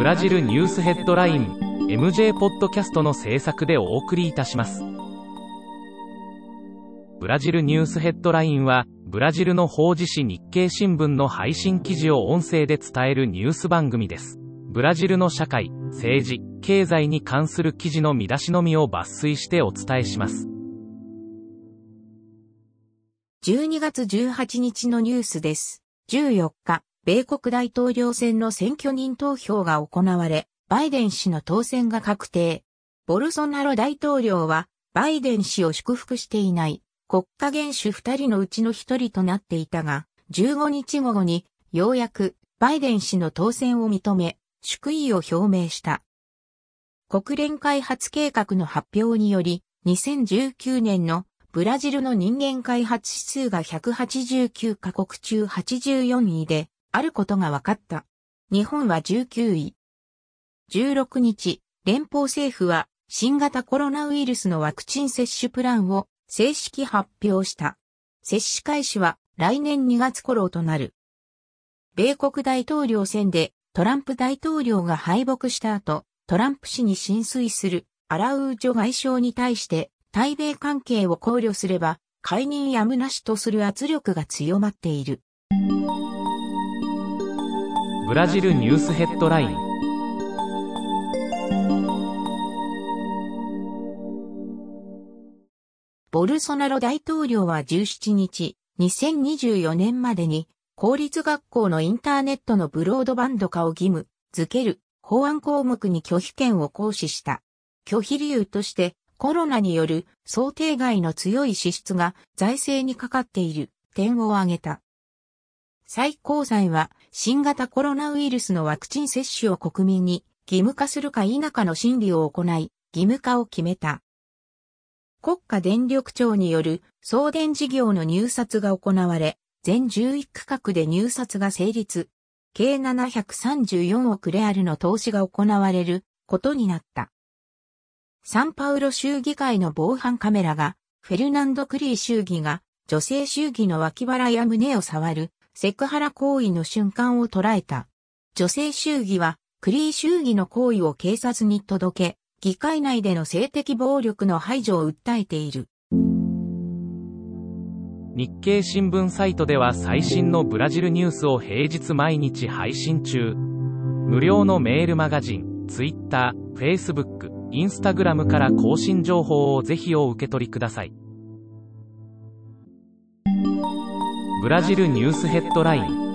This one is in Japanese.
ブラジルニュースヘッドライン MJ ポッドキャストの制作でお送りいたします。ブラジルニュースヘッドラインは、ブラジルの法事紙日経新聞の配信記事を音声で伝えるニュース番組です。ブラジルの社会、政治、経済に関する記事の見出しのみを抜粋してお伝えします。12月18日のニュースです。14日、米国大統領選の選挙人投票が行われ、バイデン氏の当選が確定。ボルソナロ大統領は、バイデン氏を祝福していない国家元首二人のうちの一人となっていたが、15日午後に、ようやく、バイデン氏の当選を認め、祝意を表明した。国連開発計画の発表により、2019年のブラジルの人間開発指数が189カ国中84位であることが分かった。日本は19位。16日、連邦政府は新型コロナウイルスのワクチン接種プランを正式発表した。接種開始は来年2月頃となる。米国大統領選でトランプ大統領が敗北した後、トランプ氏に浸水するアラウージョ外相に対して対米関係を考慮すれば、解任やむなしとする圧力が強まっている。ブラジルニュースヘッドラインボルソナロ大統領は17日、2024年までに公立学校のインターネットのブロードバンド化を義務付ける法案項目に拒否権を行使した。拒否理由としてコロナによる想定外の強い支出が財政にかかっている点を挙げた。最高裁は新型コロナウイルスのワクチン接種を国民に義務化するか否かの審理を行い、義務化を決めた。国家電力庁による送電事業の入札が行われ、全11区画で入札が成立。計734億レアルの投資が行われることになった。サンパウロ州議会の防犯カメラが、フェルナンド・クリー州議が、女性州議の脇腹や胸を触る、セクハラ行為の瞬間を捉えた。女性州議は、クリー州議の行為を警察に届け、議会内での性的暴力の排除を訴えている。日経新聞サイトでは最新のブラジルニュースを平日毎日配信中。無料のメールマガジン、ツイッター、フェイスブック、インスタグラムから更新情報をぜひお受け取りください。ブラジルニュースヘッドライン。